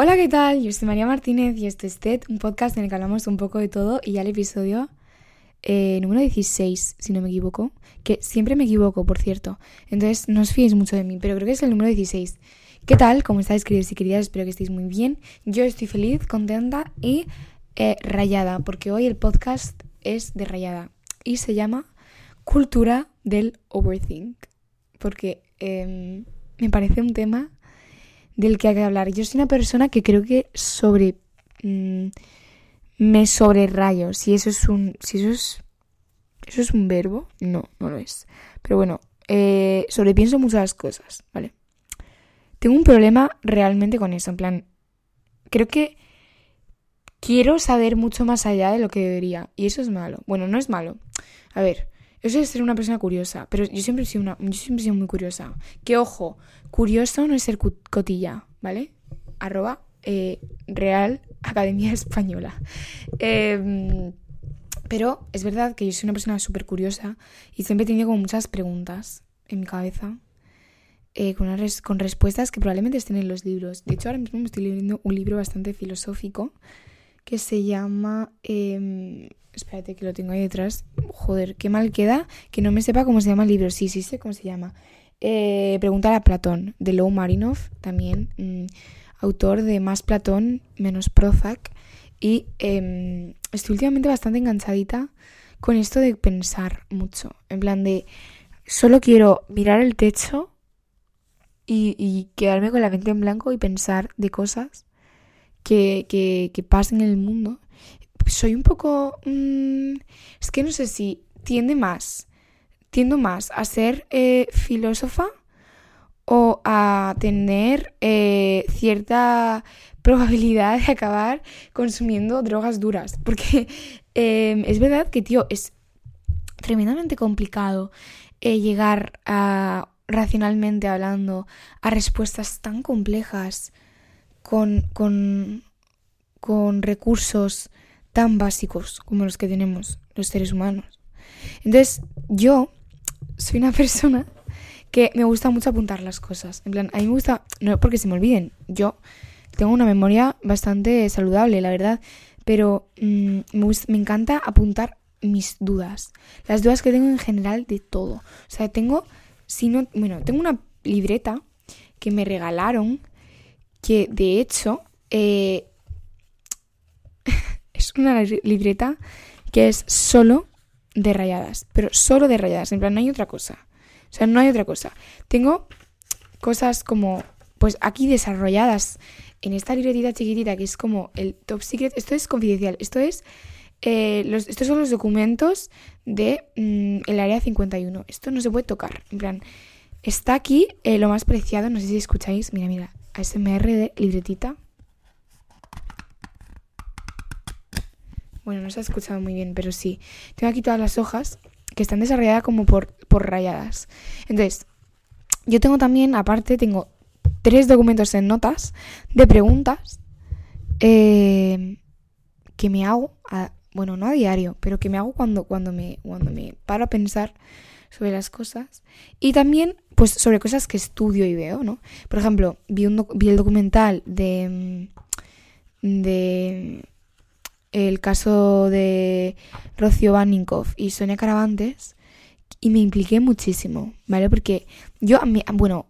Hola, ¿qué tal? Yo soy María Martínez y esto es TED, un podcast en el que hablamos un poco de todo y ya el episodio eh, número 16, si no me equivoco, que siempre me equivoco, por cierto. Entonces no os fiéis mucho de mí, pero creo que es el número 16. ¿Qué tal? ¿Cómo estáis, queridos y queridas? Espero que estéis muy bien. Yo estoy feliz, contenta y eh, rayada, porque hoy el podcast es de rayada y se llama Cultura del Overthink, porque em, me parece un tema del que hay que hablar. Yo soy una persona que creo que sobre... Mm, me sobrerayo. Si eso es un... Si eso es... ¿Eso es un verbo? No, no lo es. Pero bueno, eh, sobrepienso muchas cosas, ¿vale? Tengo un problema realmente con eso. En plan, creo que quiero saber mucho más allá de lo que debería. Y eso es malo. Bueno, no es malo. A ver, eso es ser una persona curiosa. Pero yo siempre he sido, una, yo siempre he sido muy curiosa. Que ojo, curioso no es ser cotilla, ¿vale? Arroba eh, Real Academia Española. Em, pero es verdad que yo soy una persona súper curiosa y siempre he tenido como muchas preguntas en mi cabeza. Eh, con, con respuestas que probablemente estén en los libros. De hecho, ahora mismo me estoy leyendo un libro bastante filosófico que se llama... Em, espérate que lo tengo ahí detrás. Joder, qué mal queda que no me sepa cómo se llama el libro. Sí, sí sé cómo se llama. Eh, preguntar a Platón, de Lou Marinov, también mm, autor de Más Platón, menos Prozac. Y em, estoy últimamente bastante enganchadita con esto de pensar mucho. En plan de, solo quiero mirar el techo y, quedarme con la mente en blanco y pensar de cosas que, que, pasen en el mundo. Soy un poco... Mm, es que no sé si tiende más tiendo más a ser eh, filósofa o a tener eh, cierta probabilidad de acabar consumiendo drogas duras. Porque em, es verdad que, tío, es tremendamente complicado eh, llegar a, racionalmente hablando, a respuestas tan complejas con, con, con recursos tan básicos como los que tenemos los seres humanos. Entonces, yo soy una persona que me gusta mucho apuntar las cosas. En plan, a mí me gusta, no porque se me olviden, yo tengo una memoria bastante saludable, la verdad, pero mm, me, me encanta apuntar mis dudas, las dudas que tengo en general de todo. O sea, tengo, si no, bueno, tengo una libreta que me regalaron, que de hecho eh, es una libreta que es solo de rayadas, pero solo de rayadas, en plan, no hay otra cosa. O sea, no hay otra cosa. Tengo cosas como, pues aquí desarrolladas en esta libretita chiquitita que es como el top secret. Esto es confidencial, esto es... Eh, estos son los documentos de mm, el área 51. Esto no se puede tocar. En plan, está aquí eh, lo más preciado. No sé si escucháis. Mira, mira. ASMR de libretita. Bueno, no se ha escuchado muy bien, pero sí. Tengo aquí todas las hojas que están desarrolladas como por, por rayadas. Entonces, yo tengo también, aparte, tengo tres documentos en notas de preguntas eh, que me hago, bueno, no a diario, pero que me hago cuando, cuando, me, cuando me paro a pensar sobre las cosas. Y también, pues, sobre cosas que estudio y veo, ¿no? Por ejemplo, vi, un vi el documental de... de el caso de Rocío Baninkoff y Sonia Caravantes y me impliqué muchísimo, ¿vale? Porque yo, bueno,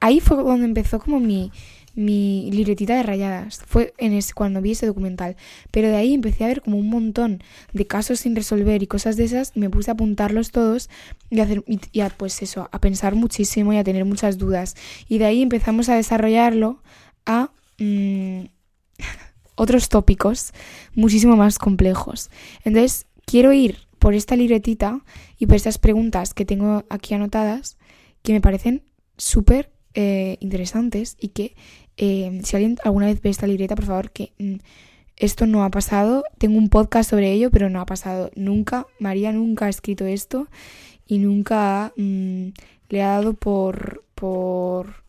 ahí fue cuando empezó como mi, mi libretita de rayadas. Fue en ese, cuando vi ese documental. Pero de ahí empecé a ver como un montón de casos sin resolver y cosas de esas. Y me puse a apuntarlos todos y a, hacer, a, pues eso, a pensar muchísimo y a tener muchas dudas. Y de ahí empezamos a desarrollarlo a... Mm, otros tópicos muchísimo más complejos. Entonces, quiero ir por esta libretita y por estas preguntas que tengo aquí anotadas que me parecen súper eh, interesantes y que eh, si alguien alguna vez ve esta libreta, por favor, que mm, esto no ha pasado. Tengo un podcast sobre ello, pero no ha pasado nunca. María nunca ha escrito esto y nunca mm, le ha dado por, por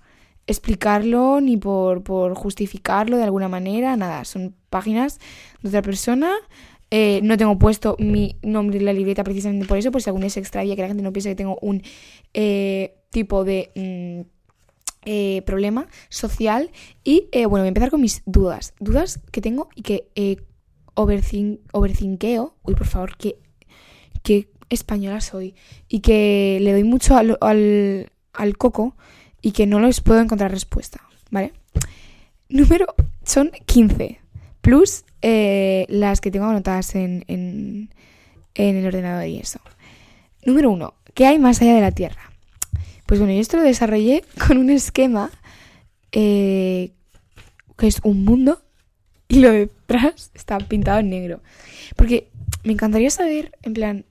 explicarlo ni por, por justificarlo de alguna manera, nada, son páginas de otra persona. Eh, no tengo puesto mi nombre en la libreta precisamente por eso, por si algún día se extravía, que la gente no piense que tengo un eh, tipo de mm, eh, problema social y eh, bueno, voy a empezar con mis dudas. Dudas que tengo y que eh, overthinkeo. Uy, por favor, que, que española soy. Y que le doy mucho al, al, coco y que no les puedo encontrar respuesta, ¿vale? Número son 15, plus eh, las que tengo anotadas en, en, en el ordenador y eso. Número 1, ¿qué hay más allá de la Tierra? Pues bueno, yo esto lo desarrollé con un esquema eh, que es un mundo y lo detrás está pintado en negro. Porque me encantaría saber, en plan,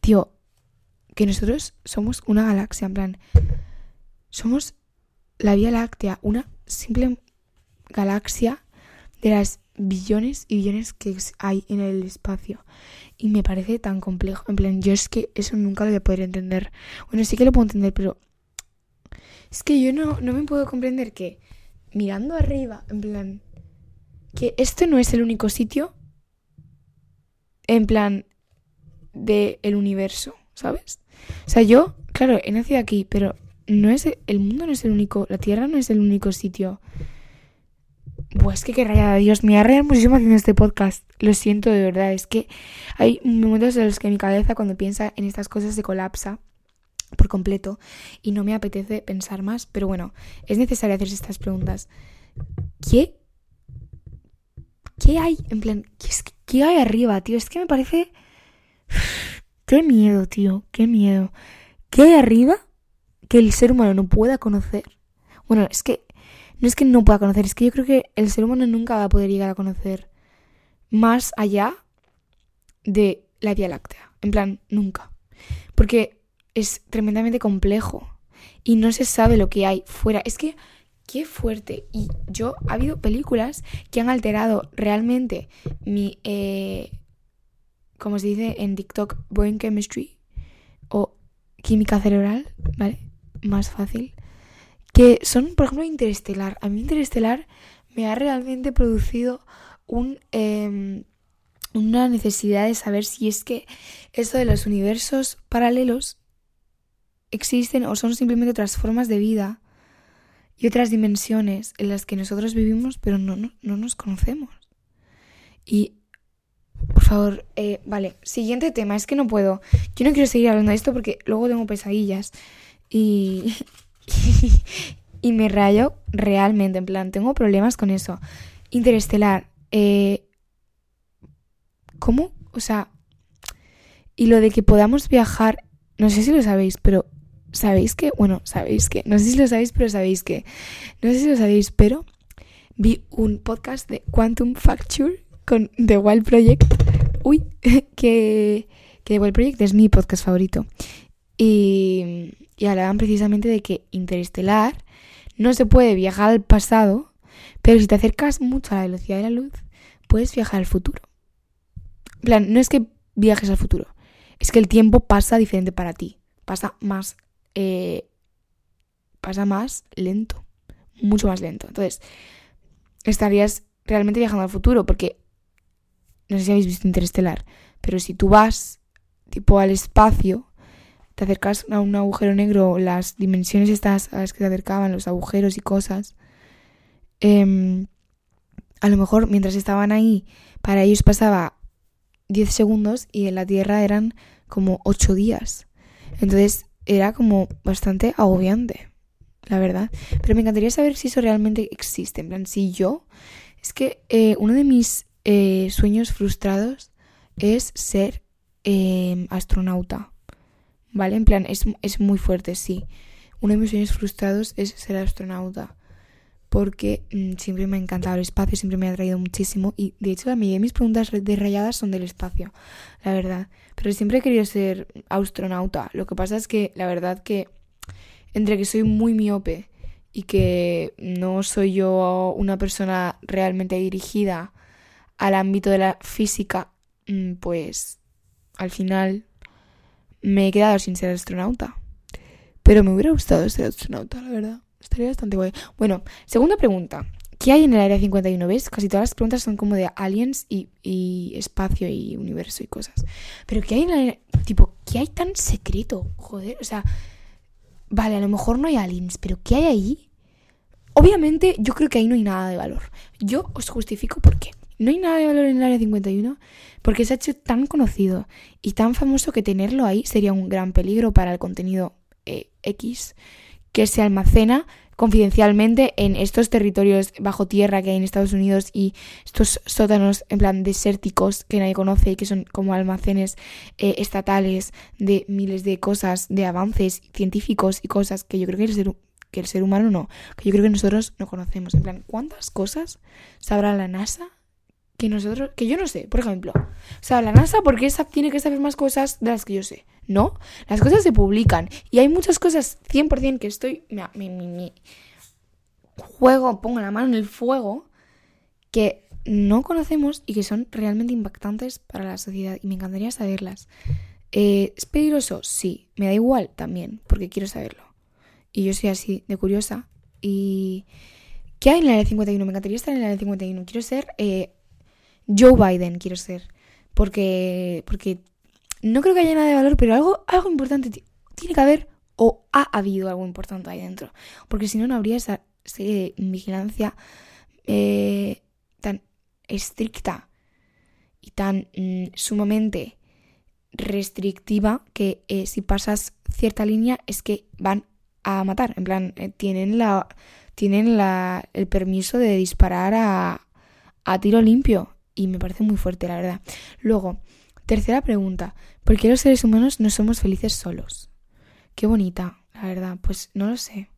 tío, que nosotros somos una galaxia, en plan, somos la Vía Láctea, una simple galaxia de las billones y billones que hay en el espacio. Y me parece tan complejo. En plan, yo es que eso nunca lo voy a poder entender. Bueno, sí que lo puedo entender, pero es que yo no, no me puedo comprender que mirando arriba, en plan, que esto no es el único sitio, en plan, del el universo, ¿sabes? O sea, yo, claro, he nacido aquí, pero no es el mundo no es el único, la Tierra no es el único sitio. Pues que qué rayada, Dios, me rayado muchísimo haciendo este podcast. Lo siento de verdad, es que hay momentos en los que mi cabeza cuando piensa en estas cosas se colapsa por completo y no me apetece pensar más, pero bueno, es necesario hacerse estas preguntas. ¿Qué? ¿Qué hay? En plan, ¿qué, ¿qué hay arriba, tío? Es que me parece... Qué miedo, tío, qué miedo. ¿Qué hay arriba que el ser humano no pueda conocer. Bueno, es que no es que no pueda conocer, es que yo creo que el ser humano nunca va a poder llegar a conocer más allá de la Vía Láctea. En plan, nunca. Porque es tremendamente complejo y no se sabe lo que hay fuera. Es que, qué fuerte. Y yo, ha habido películas que han alterado realmente mi, eh, como se dice en TikTok, brain chemistry o química cerebral, ¿vale? más fácil, que son, por ejemplo, Interestelar. A mí Interestelar me ha realmente producido un, em, una necesidad de saber si es que esto de los universos paralelos existen o son simplemente otras formas de vida y otras dimensiones en las que nosotros vivimos pero no, no, nos conocemos. Y, por favor, eh, vale, siguiente tema, es que no puedo. Yo no quiero seguir hablando de esto porque luego tengo pesadillas. Y, y, me rayo realmente, en plan, tengo problemas con eso. Interestelar, eh, ¿cómo? O sea, y lo de que podamos viajar, no sé si lo sabéis, pero ¿sabéis que? Bueno, sabéis que, no sé si lo sabéis, pero sabéis que, no sé si lo sabéis, pero vi un podcast de Quantum Facture con The Wild Project. Uy, que, que The Wild Project es mi podcast favorito. Y, hablaban precisamente de que interestelar no se puede viajar al pasado, pero si te acercas mucho a la velocidad de la luz, puedes viajar al futuro. Plan, no es que viajes al futuro, es que el tiempo pasa diferente para ti, pasa más, eh, pasa más lento, mucho más lento. Entonces, estarías realmente viajando al futuro, porque no sé si habéis visto Interestelar, pero si tú vas tipo al espacio, te acercas a un agujero negro, las dimensiones estas a las que te acercaban, los agujeros y cosas, em, a lo mejor mientras estaban ahí, para ellos pasaba 10 segundos y en la Tierra eran como 8 días. Entonces era como bastante agobiante, la verdad. Pero me encantaría saber si eso realmente existe. En plan, si yo... Es que eh, uno de mis eh, sueños frustrados es ser em, astronauta. ¿Vale? En plan, es, es muy fuerte, sí. Uno de mis sueños frustrados es ser astronauta, porque mm, siempre me ha encantado el espacio, siempre me ha atraído muchísimo y de hecho la mayoría de mis preguntas de rayadas son del espacio, la verdad. Pero siempre he querido ser astronauta. Lo que pasa es que la verdad que entre que soy muy miope y que no soy yo una persona realmente dirigida al ámbito de la física, mm, pues al final me he quedado sin ser astronauta. Pero me hubiera gustado ser astronauta, la verdad. Estaría bastante guay. Bueno, segunda pregunta. ¿Qué hay en el Área 51? ¿Ves? Casi todas las preguntas son como de aliens y, espacio y universo y cosas. Pero ¿qué hay en el Tipo, ¿qué hay tan secreto? Joder, o sea... vale, a lo mejor no hay aliens, pero ¿qué hay ahí? Obviamente yo creo que ahí no hay nada de valor. Yo os justifico por qué. No hay nada de valor en el área 51 porque se ha hecho tan conocido y tan famoso que tenerlo ahí sería un gran peligro para el contenido eh, X que se almacena confidencialmente en estos territorios bajo tierra que hay en Estados Unidos y estos sótanos en plan desérticos que nadie conoce y que son como almacenes eh, estatales de miles de cosas, de avances científicos y cosas que yo creo que el ser, que el ser humano no, que yo creo que nosotros no conocemos. En plan, ¿cuántas cosas sabrá la NASA que nosotros, que yo no sé, por ejemplo. O sea, la NASA, porque esa tiene que saber más cosas de las que yo sé. No, las cosas se publican. Y hay muchas cosas 100% que estoy, mi, juego, pongo la mano en el fuego, que no conocemos y que son realmente impactantes para la sociedad. Y me encantaría saberlas. Eh, ¿Es peligroso? Sí. Me da igual también, porque quiero saberlo. Y yo soy así de curiosa. Y... ¿Qué hay en la área 51? Me encantaría estar en la área 51. Quiero ser eh, Joe Biden quiero ser. Porque, porque no creo que haya nada de valor, pero algo, algo importante tiene que haber o ha habido algo importante ahí dentro. Porque si no, no habría esa vigilancia eh, tan estricta y tan mm, sumamente restrictiva que eh, si pasas cierta línea es que van a matar. En plan, eh, tienen la tienen la, el permiso de disparar a, a tiro limpio y me parece muy fuerte, la verdad. Luego, tercera pregunta, ¿por qué los seres humanos no somos felices solos? Qué bonita, la verdad, pues no lo sé.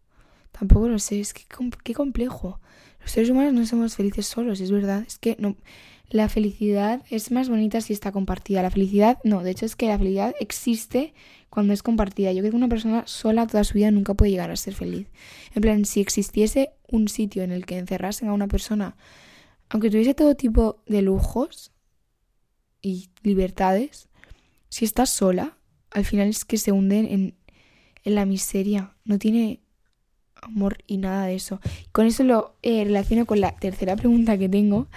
Tampoco lo sé, es que qué complejo. Los seres humanos no somos felices solos, es verdad. Es que no, la felicidad es más bonita si está compartida. La felicidad, no, de hecho es que la felicidad existe cuando es compartida. Yo creo que una persona sola toda su vida nunca puede llegar a ser feliz. En plan, si existiese un sitio en el que encerrasen a una persona aunque tuviese todo tipo de lujos y libertades, si estás sola, al final es que se hunden en, la miseria. No tiene amor y nada de eso. Con eso lo eh, relaciono con la tercera pregunta que tengo.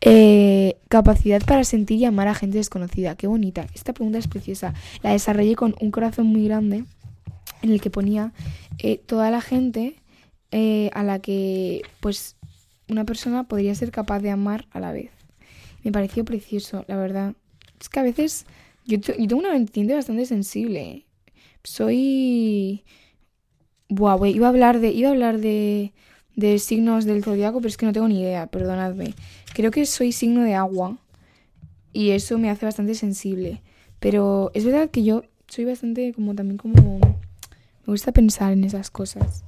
Eh, capacidad para sentir y amar a gente desconocida. Qué bonita. Esta pregunta es preciosa. La desarrollé con un corazón muy grande en el que ponía eh, toda la gente a la que pues una persona podría ser capaz de amar a la vez. Me pareció precioso, la verdad. Es que a veces yo, tengo una mente bastante sensible. Soy... Buah, güey, iba a hablar de... Iba a hablar de, de signos del zodiaco, pero es que no tengo ni idea, perdonadme. Creo que soy signo de agua y eso me hace bastante sensible. Pero es verdad que yo soy bastante como también como... Me gusta pensar en esas cosas.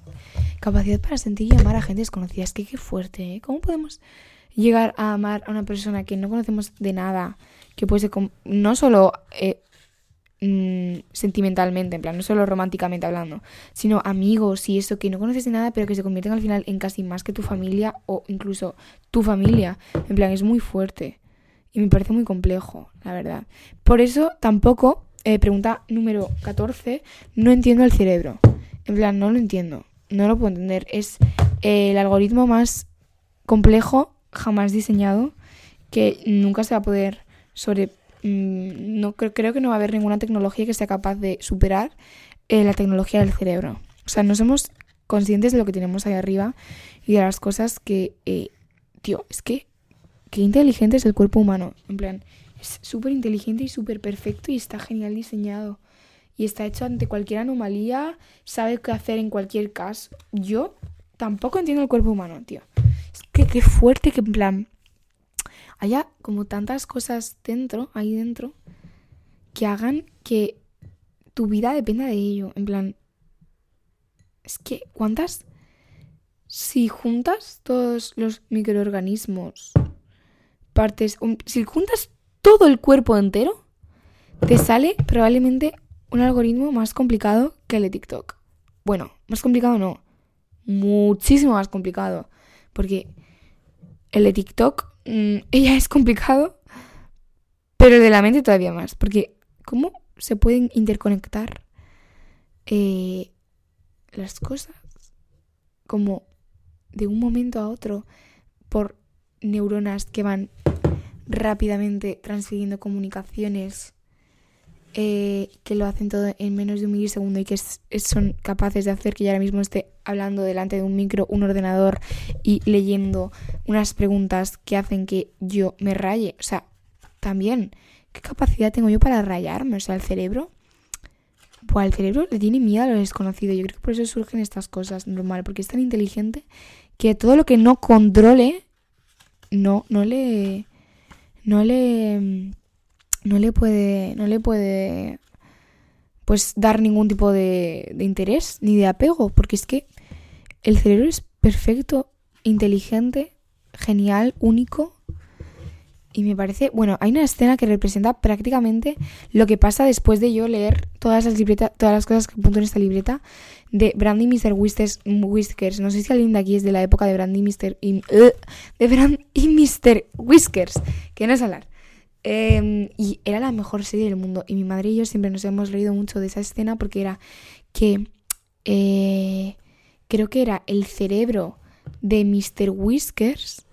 Capacidad para sentir y amar a gente desconocida. Es que qué fuerte, ¿eh? ¿Cómo podemos llegar a amar a una persona que no conocemos de nada? Que puede ser no solo eh, mm, sentimentalmente, en plan, no solo románticamente hablando, sino amigos y eso que no conoces de nada, pero que se convierten al final en casi más que tu familia o incluso tu familia. En plan, es muy fuerte. Y me parece muy complejo, la verdad. Por eso tampoco, eh, pregunta número 14, no entiendo el cerebro. En plan, no lo entiendo no lo puedo entender. Es eh, el algoritmo más complejo jamás diseñado que nunca se va a poder sobre... Mm, no creo, que no va a haber ninguna tecnología que sea capaz de superar eh, la tecnología del cerebro. O sea, no somos conscientes de lo que tenemos ahí arriba y de las cosas que... Eh, tío, es que... Qué inteligente es el cuerpo humano. En plan, es súper inteligente y súper perfecto y está genial diseñado y está hecho ante cualquier anomalía, sabe qué hacer en cualquier caso. Yo tampoco entiendo el cuerpo humano, tío. Es que qué fuerte que en plan haya como tantas cosas dentro, ahí dentro, que hagan que tu vida dependa de ello. En plan, es que, ¿cuántas? Si juntas todos los microorganismos, partes, si juntas todo el cuerpo entero, te sale probablemente un algoritmo más complicado que el de TikTok. Bueno, más complicado no, muchísimo más complicado, porque el de TikTok mm, ella es complicado, pero de la mente todavía más, porque ¿cómo se pueden interconectar eh, las cosas como de un momento a otro por neuronas que van rápidamente transfiriendo comunicaciones eh, que lo hacen todo en menos de un milisegundo y que son capaces de hacer que yo ahora mismo esté hablando delante de un micro, un ordenador y leyendo unas preguntas que hacen que yo me raye. O sea, también, ¿qué capacidad tengo yo para rayarme? O sea, el cerebro... Pues el cerebro le tiene miedo a lo desconocido. Yo creo que por eso surgen estas cosas, normal, porque es tan inteligente que todo lo que no controle, no, no le... No le no le puede, no le puede, pues dar ningún tipo de, interés ni de apego, porque es que el cerebro es perfecto, inteligente, genial, único. Y me parece, bueno, hay una escena que representa prácticamente lo que pasa después de yo leer todas las libretas, todas las cosas que apunto en esta libreta de Brandy y Mr. Whiskers. No sé si alguien de aquí es de la época de Brandy y Mr. Y, uh, de Brandy y Mr. Whiskers, que no es hablar. Em, y era la mejor serie del mundo. Y mi madre y yo siempre nos hemos reído mucho de esa escena porque era que eh, creo que era el cerebro de Mr. Whiskers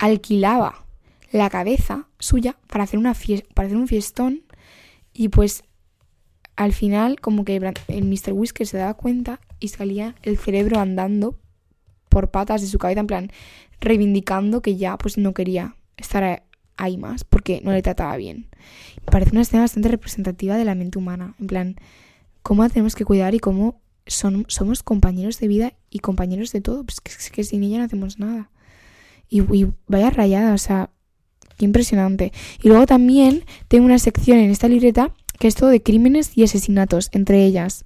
alquilaba la cabeza suya para hacer, una para hacer un fiestón y pues al final como que el Mr. Whiskers se daba cuenta y salía el cerebro andando por patas de su cabeza en plan reivindicando que ya pues no quería estar hay más porque no le trataba bien. Parece una escena bastante representativa de la mente humana, en plan, cómo tenemos que cuidar y cómo son, somos compañeros de vida y compañeros de todo, pues que, que sin ella no hacemos nada. Y, vaya rayada, o sea, qué impresionante. Y luego también tengo una sección en esta libreta que es todo de crímenes y asesinatos, entre ellas.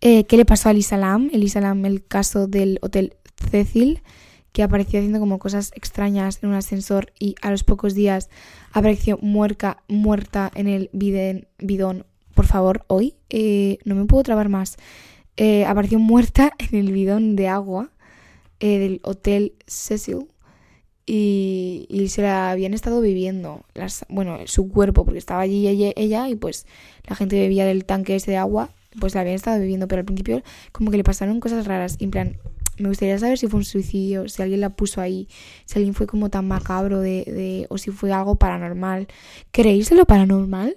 Eh, ¿Qué le pasó a Elisa Lam? Elisa Lam, el caso del Hotel Cecil que apareció haciendo como cosas extrañas en un ascensor y a los pocos días apareció muerta, muerta en el bidón. Por favor, hoy eh, no me puedo trabar más. Eh, apareció muerta en el bidón de agua eh, del Hotel Cecil y, y, se la habían estado viviendo, las, bueno, su cuerpo, porque estaba allí ella, ella, y pues la gente bebía del tanque ese de agua, pues la habían estado viviendo, pero al principio como que le pasaron cosas raras, en plan, me gustaría saber si fue un suicidio, si alguien la puso ahí, si alguien fue como tan macabro de, de o si fue algo paranormal. ¿Creéis lo paranormal?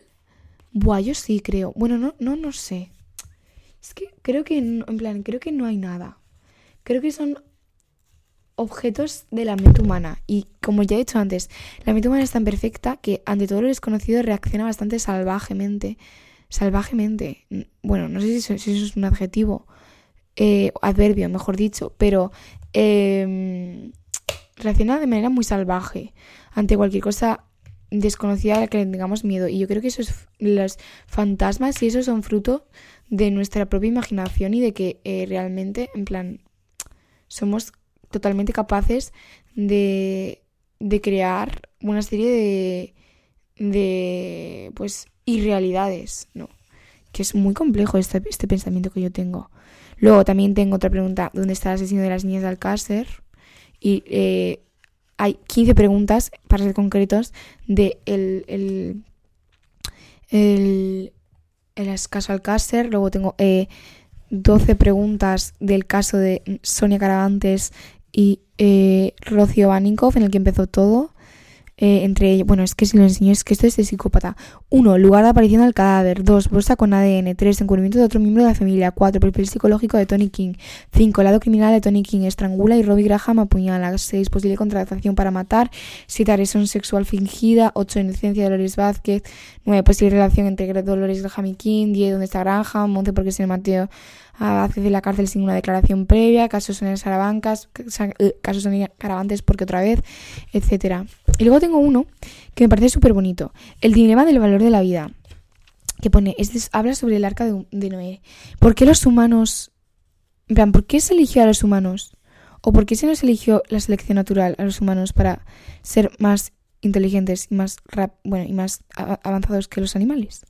Buah, yo sí creo. Bueno, no, no, no sé. Es que creo que, en plan, creo que no hay nada. Creo que son objetos de la mente humana. Y como ya he dicho antes, la mente humana es tan perfecta que ante todo lo desconocido reacciona bastante salvajemente. Salvajemente. Bueno, no sé si eso es un adjetivo eh, adverbio, mejor dicho, pero eh, reacciona de manera muy salvaje ante cualquier cosa desconocida a la que le tengamos miedo. Y yo creo que esos, los fantasmas y eso son fruto de nuestra propia imaginación y de que eh, realmente, en plan, somos totalmente capaces de, de crear una serie de, de, pues, irrealidades, ¿no? Que es muy complejo este, este pensamiento que yo tengo. Luego también tengo otra pregunta, ¿dónde está el asesino de las niñas de Alcácer? Y eh, hay 15 preguntas, para ser concretos, de el, el, el, el caso Alcácer. Luego tengo eh, 12 preguntas del caso de Sonia Caravantes y eh, Rocío Baninkoff, en el que empezó todo. Eh, entre ellos, bueno, es que si lo enseño es que esto es de psicópata. 1. Lugar de aparición del cadáver. 2. Bolsa con ADN. 3. Encubrimiento de otro miembro de la familia. 4. Perfil psicológico de Tony King. 5. Lado criminal de Tony King. Estrangula y Robbie Graham apuñala. 6. Posible contratación para matar. 7. Agresión sexual fingida. 8. Inocencia de Dolores Vázquez. 9. Posible relación entre Dolores Graham y King. 10. ¿Dónde está Graham? 11. Porque se le Hace de la cárcel sin una declaración previa, casos son Sarabancas, eh, casos son Caravantes porque otra vez, etcétera. Y luego tengo uno que me parece súper bonito, el dilema del valor de la vida, que pone, habla sobre el arca de, Noé. ¿Por qué los humanos, en plan, por qué se eligió a los humanos? ¿O por qué se nos eligió la selección natural a los humanos para ser más inteligentes y más, bueno, y más avanzados que los animales?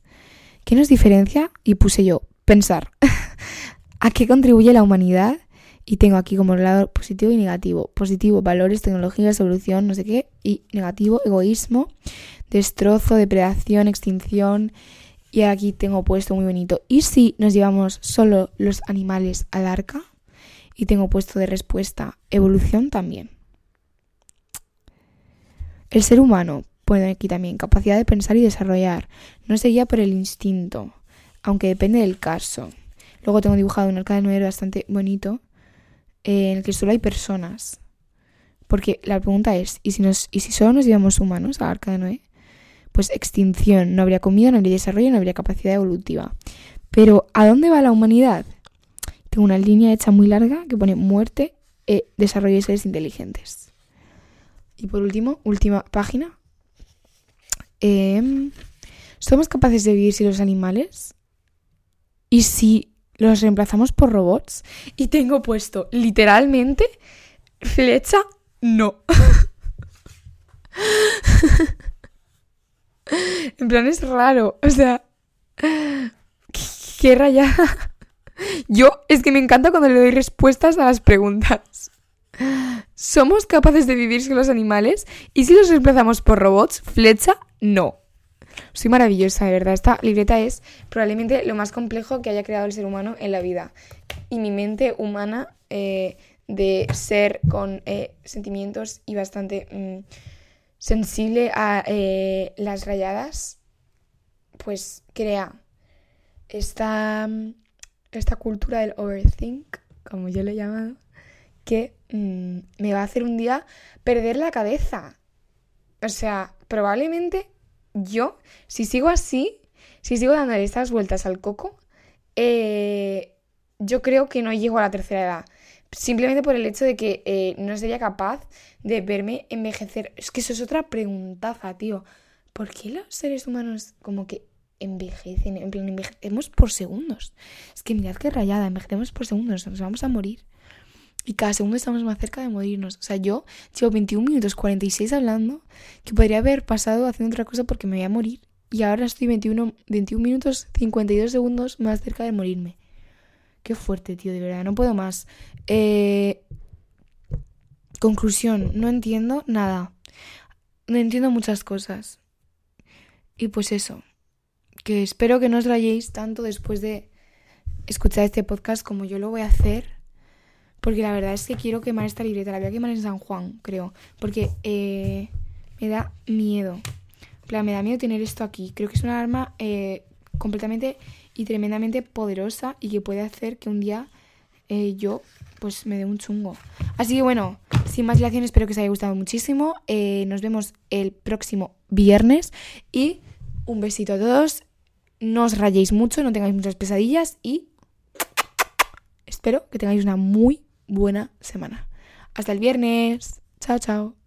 ¿Qué nos diferencia? Y puse yo, pensar. ¿A qué contribuye la humanidad? Y tengo aquí como lado positivo y negativo. Positivo, valores, tecnología, evolución, no sé qué. Y negativo, egoísmo, destrozo, depredación, extinción. Y aquí tengo puesto muy bonito. ¿Y si nos llevamos solo los animales al arca? Y tengo puesto de respuesta, evolución también. El ser humano pone aquí también, capacidad de pensar y desarrollar. No se guía por el instinto, aunque depende del caso. Luego tengo dibujado un arca de Noé bastante bonito, eh, en el que solo hay personas. Porque la pregunta es, ¿y si, nos, ¿y si solo nos llevamos humanos al arca de Noé? Pues extinción, no habría comida, no habría desarrollo, no habría capacidad evolutiva. Pero, ¿a dónde va la humanidad? Tengo una línea hecha muy larga que pone muerte, e desarrollo de seres inteligentes. Y por último, última página. Em, ¿Somos capaces de vivir sin los animales? ¿Y si los reemplazamos por robots? Y tengo puesto literalmente flecha no. en plan es raro. O sea, qué rayada. Yo es que me encanta cuando le doy respuestas a las preguntas. ¿Somos capaces de vivir sin los animales? ¿Y si los reemplazamos por robots? Flecha, no. Soy maravillosa, de verdad. Esta libreta es probablemente lo más complejo que haya creado el ser humano en la vida. Y mi mente humana eh, de ser con eh, sentimientos y bastante mm, sensible a eh, las rayadas, pues crea esta, mm, esta cultura del overthink, como yo lo he llamado, que mm, me va a hacer un día perder la cabeza. O sea, probablemente yo, si sigo así, si sigo dándole estas vueltas al coco, eh, yo creo que no llego a la tercera edad. Simplemente por el hecho de que eh, no sería capaz de verme envejecer. Es que eso es otra preguntaza, tío. ¿Por qué los seres humanos como que envejecen? En plan, envejecemos por segundos. Es que mirad qué rayada, envejecemos por segundos, nos vamos a morir. Y cada segundo estamos más cerca de morirnos. O sea, yo llevo 21 minutos 46 hablando que podría haber pasado haciendo otra cosa porque me voy a morir. Y ahora estoy 21, 21 minutos 52 segundos más cerca de morirme. Qué fuerte, tío, de verdad, no puedo más. Eh... Conclusión, no entiendo nada. No entiendo muchas cosas. Y pues eso, que espero que no os rayéis tanto después de escuchar este podcast como yo lo voy a hacer porque la verdad es que quiero quemar esta libreta. La voy a quemar en San Juan, creo. Porque eh, me da miedo. plan, me da miedo tener esto aquí. Creo que es una arma eh, completamente y tremendamente poderosa y que puede hacer que un día eh, yo pues me dé un chungo. Así que bueno, sin más dilación, espero que os haya gustado muchísimo. nos vemos el próximo viernes y un besito a todos. No os rayéis mucho, no tengáis muchas pesadillas y espero que tengáis una muy buena semana. Hasta el viernes. Chao, chao.